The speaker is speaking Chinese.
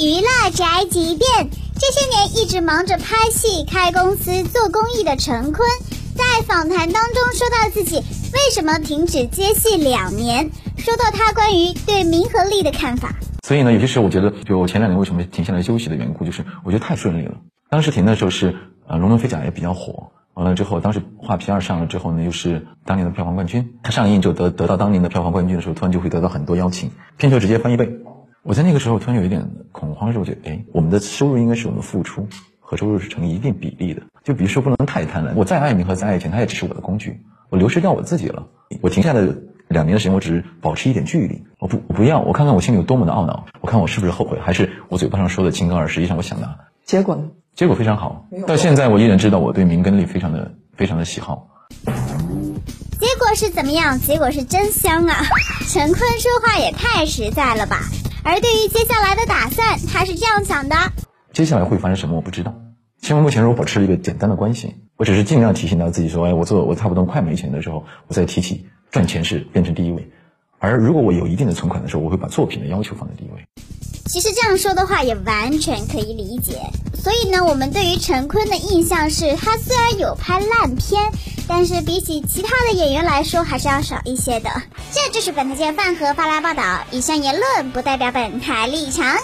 娱乐宅急便。这些年一直忙着拍戏、开公司、做公益的陈坤，在访谈当中说到自己为什么停止接戏两年，说到他关于对名和利的看法。所以呢，有些时候我觉得，就我前两年为什么停下来休息的缘故，就是我觉得太顺利了。当时停的时候是呃《龙门飞甲》也比较火，完了之后，当时画皮二上了之后呢，又是当年的票房冠军。他上映就得得到当年的票房冠军的时候，突然就会得到很多邀请，片酬直接翻一倍。我在那个时候突然有一点恐慌，是我觉得，哎，我们的收入应该是我们付出和收入是成一定比例的。就比如说不能太贪婪，我再爱名和再爱钱，它也只是我的工具。我流失掉我自己了。我停下的两年的时间，我只是保持一点距离。我不我不要，我看看我心里有多么的懊恼，我看我是不是后悔，还是我嘴巴上说的清高，而实际上我想的。结果呢？结果非常好。到现在我依然知道我对名跟利非常的非常的喜好。结果是怎么样？结果是真香啊！陈坤说话也太实在了吧。而对于接下来的打算，他是这样想的：接下来会发生什么，我不知道。因为目前如果保持了一个简单的关系，我只是尽量提醒到自己说，哎，我做我差不多快没钱的时候，我再提起赚钱是变成第一位。而如果我有一定的存款的时候，我会把作品的要求放在第一位。其实这样说的话也完全可以理解。所以呢，我们对于陈坤的印象是他虽然有拍烂片，但是比起其他的演员来说，还是要少一些的。这就是本台饭盒发来报道，以上言论不代表本台立场。